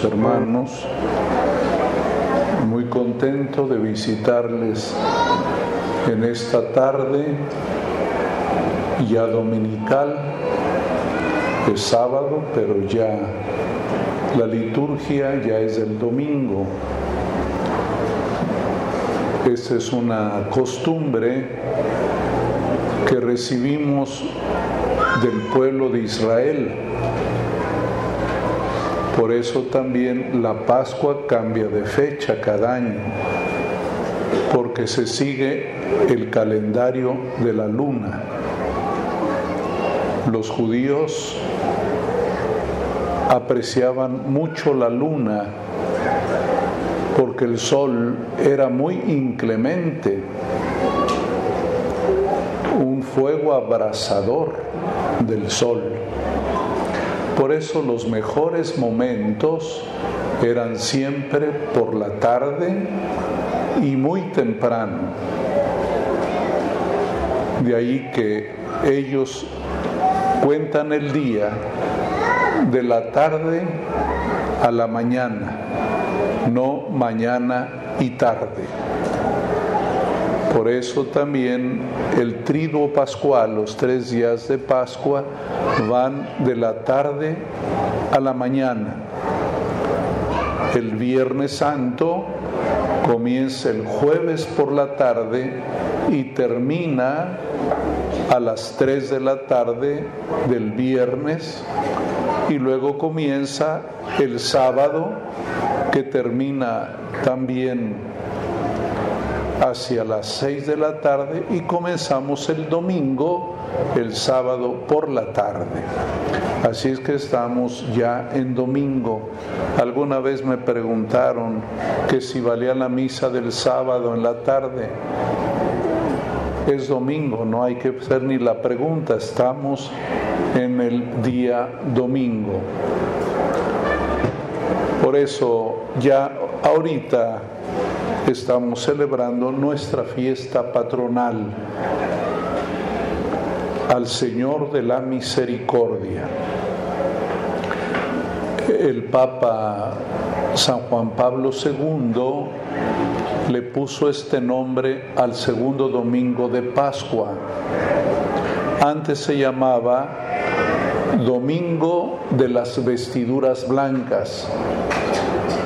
hermanos. Muy contento de visitarles en esta tarde ya dominical, es sábado, pero ya la liturgia ya es el domingo. Esa es una costumbre que recibimos del pueblo de Israel. Por eso también la Pascua cambia de fecha cada año, porque se sigue el calendario de la luna. Los judíos apreciaban mucho la luna porque el sol era muy inclemente, un fuego abrasador del sol. Por eso los mejores momentos eran siempre por la tarde y muy temprano. De ahí que ellos cuentan el día de la tarde a la mañana, no mañana y tarde. Por eso también el triduo pascual, los tres días de Pascua, van de la tarde a la mañana. El Viernes Santo comienza el jueves por la tarde y termina a las 3 de la tarde del viernes y luego comienza el sábado que termina también hacia las 6 de la tarde y comenzamos el domingo, el sábado por la tarde. Así es que estamos ya en domingo. Alguna vez me preguntaron que si valía la misa del sábado en la tarde. Es domingo, no hay que hacer ni la pregunta, estamos en el día domingo. Por eso ya ahorita estamos celebrando nuestra fiesta patronal al Señor de la Misericordia. El Papa San Juan Pablo II le puso este nombre al segundo domingo de Pascua. Antes se llamaba Domingo de las Vestiduras Blancas,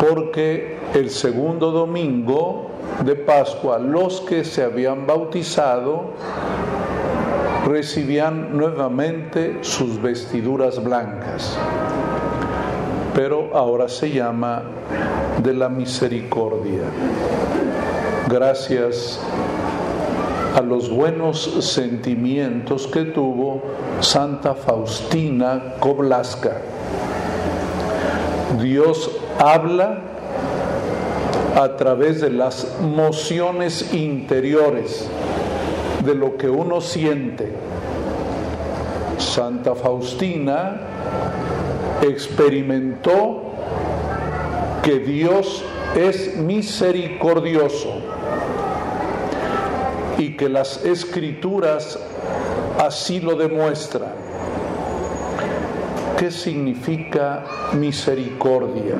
porque el segundo domingo de Pascua, los que se habían bautizado recibían nuevamente sus vestiduras blancas, pero ahora se llama de la misericordia. Gracias a los buenos sentimientos que tuvo Santa Faustina Koblaska. Dios habla a través de las mociones interiores, de lo que uno siente. Santa Faustina experimentó que Dios es misericordioso y que las escrituras así lo demuestran. ¿Qué significa misericordia?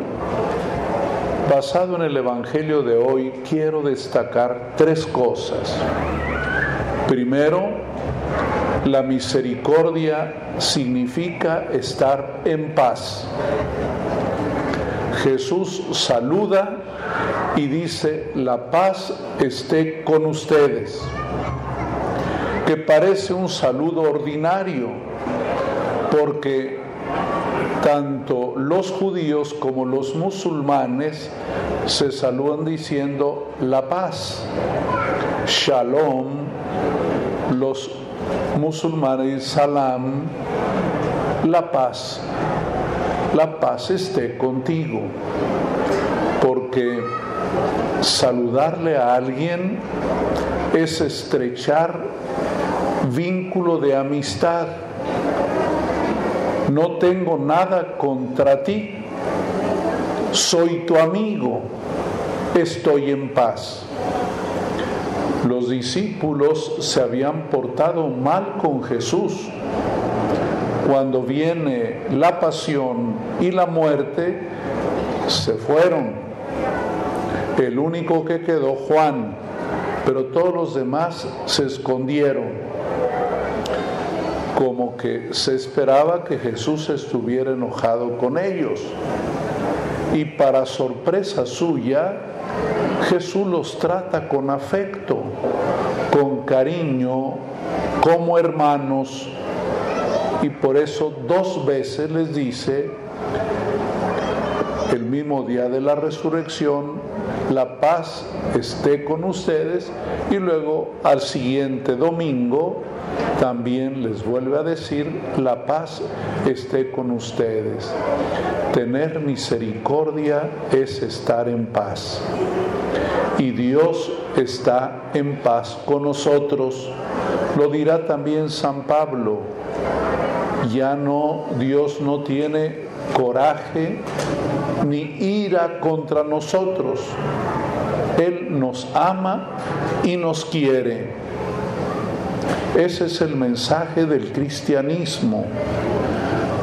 Basado en el Evangelio de hoy, quiero destacar tres cosas. Primero, la misericordia significa estar en paz. Jesús saluda y dice, la paz esté con ustedes, que parece un saludo ordinario, porque tanto los judíos como los musulmanes se saludan diciendo la paz, shalom, los musulmanes salam, la paz, la paz esté contigo, porque saludarle a alguien es estrechar vínculo de amistad no tengo nada contra ti, soy tu amigo, estoy en paz. Los discípulos se habían portado mal con Jesús. Cuando viene la pasión y la muerte, se fueron. El único que quedó, Juan, pero todos los demás se escondieron como que se esperaba que Jesús estuviera enojado con ellos. Y para sorpresa suya, Jesús los trata con afecto, con cariño, como hermanos. Y por eso dos veces les dice, el mismo día de la resurrección, la paz esté con ustedes y luego al siguiente domingo también les vuelve a decir, la paz esté con ustedes. Tener misericordia es estar en paz. Y Dios está en paz con nosotros. Lo dirá también San Pablo. Ya no, Dios no tiene coraje ni ira contra nosotros. Él nos ama y nos quiere. Ese es el mensaje del cristianismo.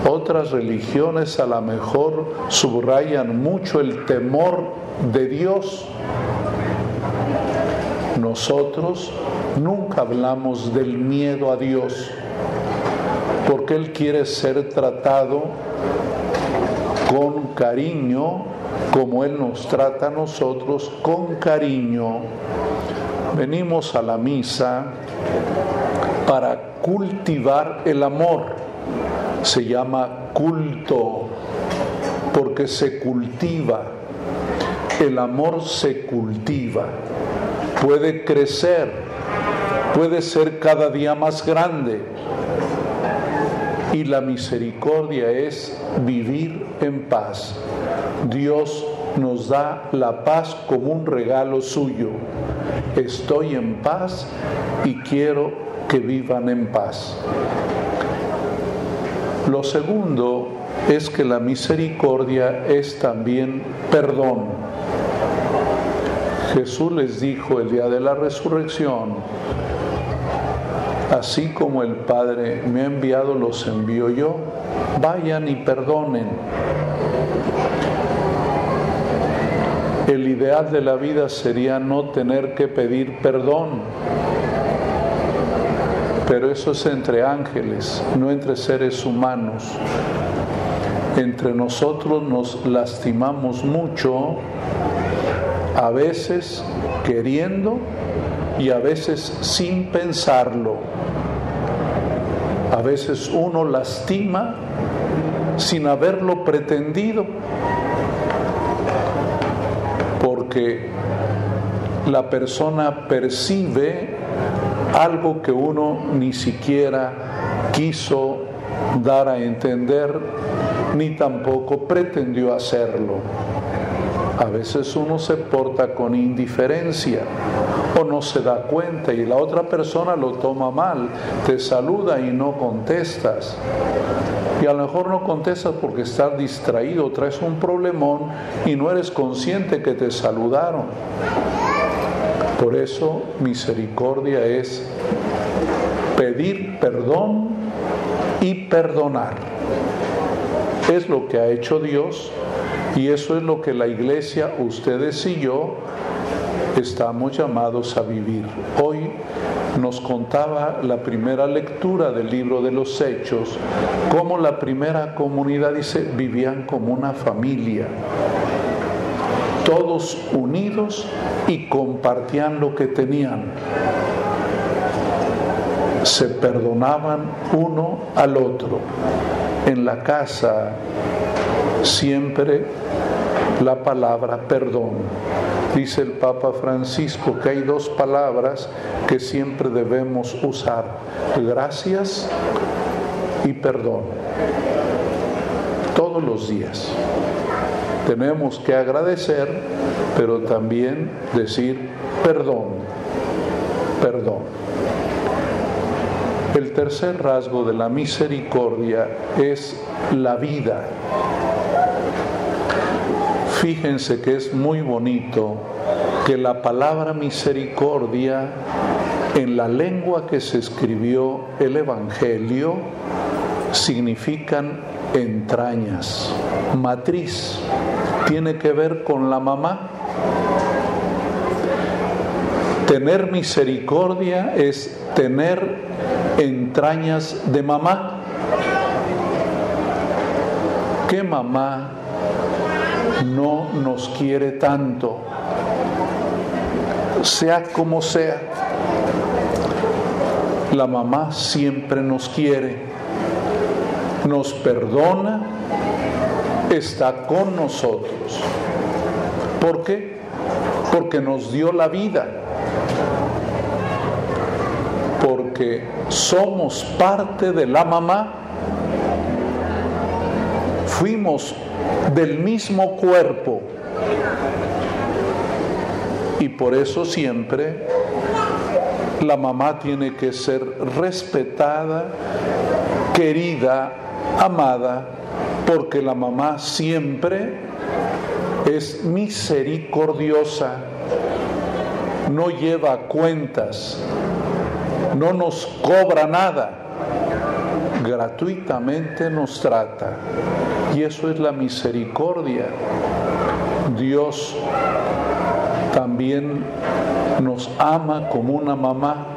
Otras religiones a lo mejor subrayan mucho el temor de Dios. Nosotros nunca hablamos del miedo a Dios, porque Él quiere ser tratado con cariño, como Él nos trata a nosotros con cariño. Venimos a la misa para cultivar el amor. Se llama culto porque se cultiva. El amor se cultiva. Puede crecer, puede ser cada día más grande. Y la misericordia es vivir en paz. Dios nos da la paz como un regalo suyo. Estoy en paz y quiero que vivan en paz. Lo segundo es que la misericordia es también perdón. Jesús les dijo el día de la resurrección, así como el Padre me ha enviado, los envío yo, vayan y perdonen. El ideal de la vida sería no tener que pedir perdón, pero eso es entre ángeles, no entre seres humanos. Entre nosotros nos lastimamos mucho, a veces queriendo y a veces sin pensarlo. A veces uno lastima sin haberlo pretendido, porque la persona percibe algo que uno ni siquiera quiso dar a entender ni tampoco pretendió hacerlo. A veces uno se porta con indiferencia o no se da cuenta y la otra persona lo toma mal, te saluda y no contestas. Y a lo mejor no contestas porque estás distraído, traes un problemón y no eres consciente que te saludaron. Por eso misericordia es pedir perdón y perdonar. Es lo que ha hecho Dios y eso es lo que la iglesia, ustedes y yo, estamos llamados a vivir. Hoy nos contaba la primera lectura del libro de los Hechos, cómo la primera comunidad, dice, vivían como una familia todos unidos y compartían lo que tenían. Se perdonaban uno al otro. En la casa siempre la palabra perdón. Dice el Papa Francisco que hay dos palabras que siempre debemos usar, gracias y perdón, todos los días tenemos que agradecer, pero también decir perdón, perdón. El tercer rasgo de la misericordia es la vida. Fíjense que es muy bonito que la palabra misericordia en la lengua que se escribió el Evangelio significan entrañas, matriz. tiene que ver con la mamá. Tener misericordia es tener entrañas de mamá. ¿Qué mamá no nos quiere tanto? Sea como sea, la mamá siempre nos quiere, nos perdona, está con nosotros. ¿Por qué? Porque nos dio la vida porque somos parte de la mamá, fuimos del mismo cuerpo y por eso siempre la mamá tiene que ser respetada, querida, amada, porque la mamá siempre es misericordiosa, no lleva cuentas, no nos cobra nada, gratuitamente nos trata. Y eso es la misericordia. Dios también nos ama como una mamá.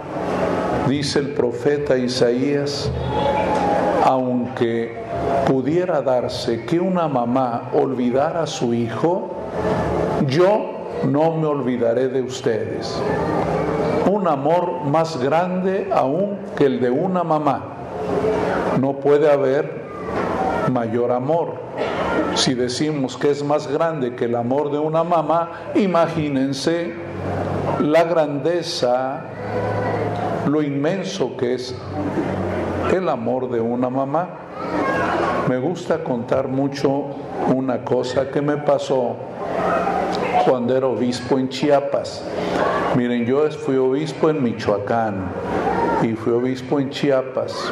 Dice el profeta Isaías, aunque pudiera darse que una mamá olvidara a su hijo, yo no me olvidaré de ustedes un amor más grande aún que el de una mamá. No puede haber mayor amor. Si decimos que es más grande que el amor de una mamá, imagínense la grandeza, lo inmenso que es el amor de una mamá. Me gusta contar mucho una cosa que me pasó cuando era obispo en Chiapas. Miren, yo fui obispo en Michoacán y fui obispo en Chiapas,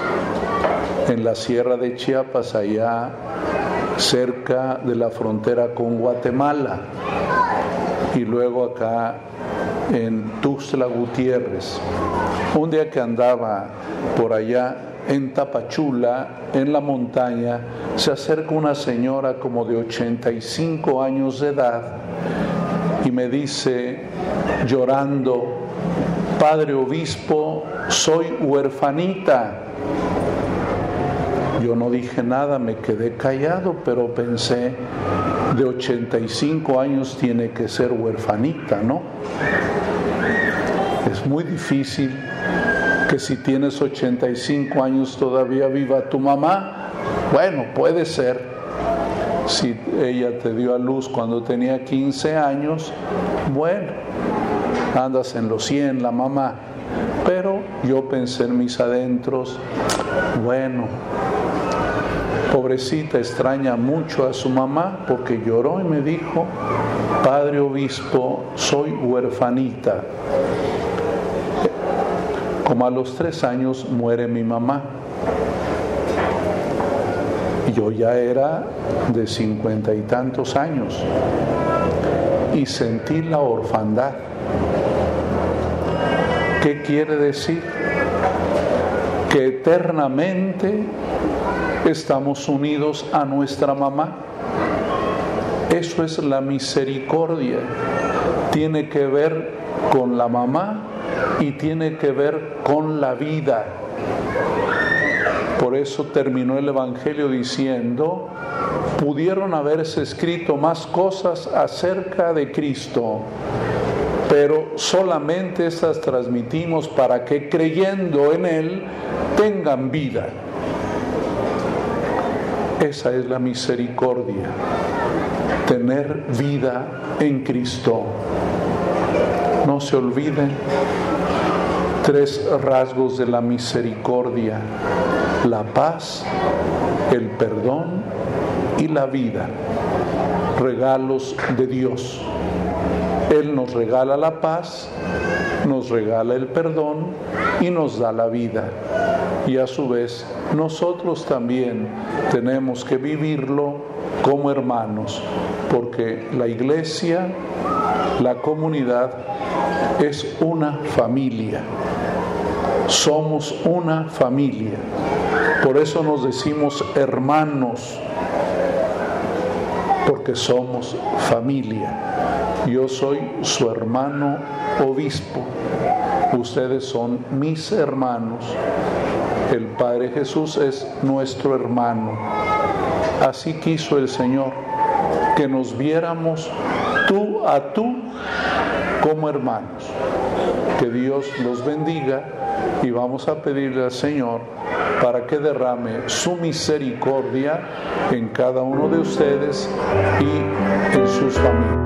en la sierra de Chiapas, allá cerca de la frontera con Guatemala, y luego acá en Tuxtla Gutiérrez. Un día que andaba por allá en Tapachula, en la montaña, se acerca una señora como de 85 años de edad y me dice llorando, Padre Obispo, soy huerfanita. Yo no dije nada, me quedé callado, pero pensé, de 85 años tiene que ser huerfanita, ¿no? Es muy difícil que si tienes 85 años todavía viva tu mamá. Bueno, puede ser, si ella te dio a luz cuando tenía 15 años, bueno, andas en los 100, la mamá. Pero yo pensé en mis adentros, bueno, pobrecita extraña mucho a su mamá porque lloró y me dijo, Padre Obispo, soy huerfanita. Como a los tres años muere mi mamá yo ya era de cincuenta y tantos años y sentí la orfandad. ¿Qué quiere decir? Que eternamente estamos unidos a nuestra mamá. Eso es la misericordia. Tiene que ver con la mamá y tiene que ver con la vida. Por eso terminó el Evangelio diciendo, pudieron haberse escrito más cosas acerca de Cristo, pero solamente estas transmitimos para que creyendo en Él tengan vida. Esa es la misericordia, tener vida en Cristo. No se olviden tres rasgos de la misericordia la paz, el perdón y la vida, regalos de Dios. Él nos regala la paz, nos regala el perdón y nos da la vida. Y a su vez nosotros también tenemos que vivirlo como hermanos, porque la iglesia, la comunidad, es una familia. Somos una familia. Por eso nos decimos hermanos. porque somos familia. Yo soy su hermano obispo, ustedes son mis hermanos. El Padre Jesús es nuestro hermano. Así quiso el Señor que nos viéramos a tú como hermanos. Que Dios los bendiga y vamos a pedirle al Señor para que derrame su misericordia en cada uno de ustedes y en sus familias.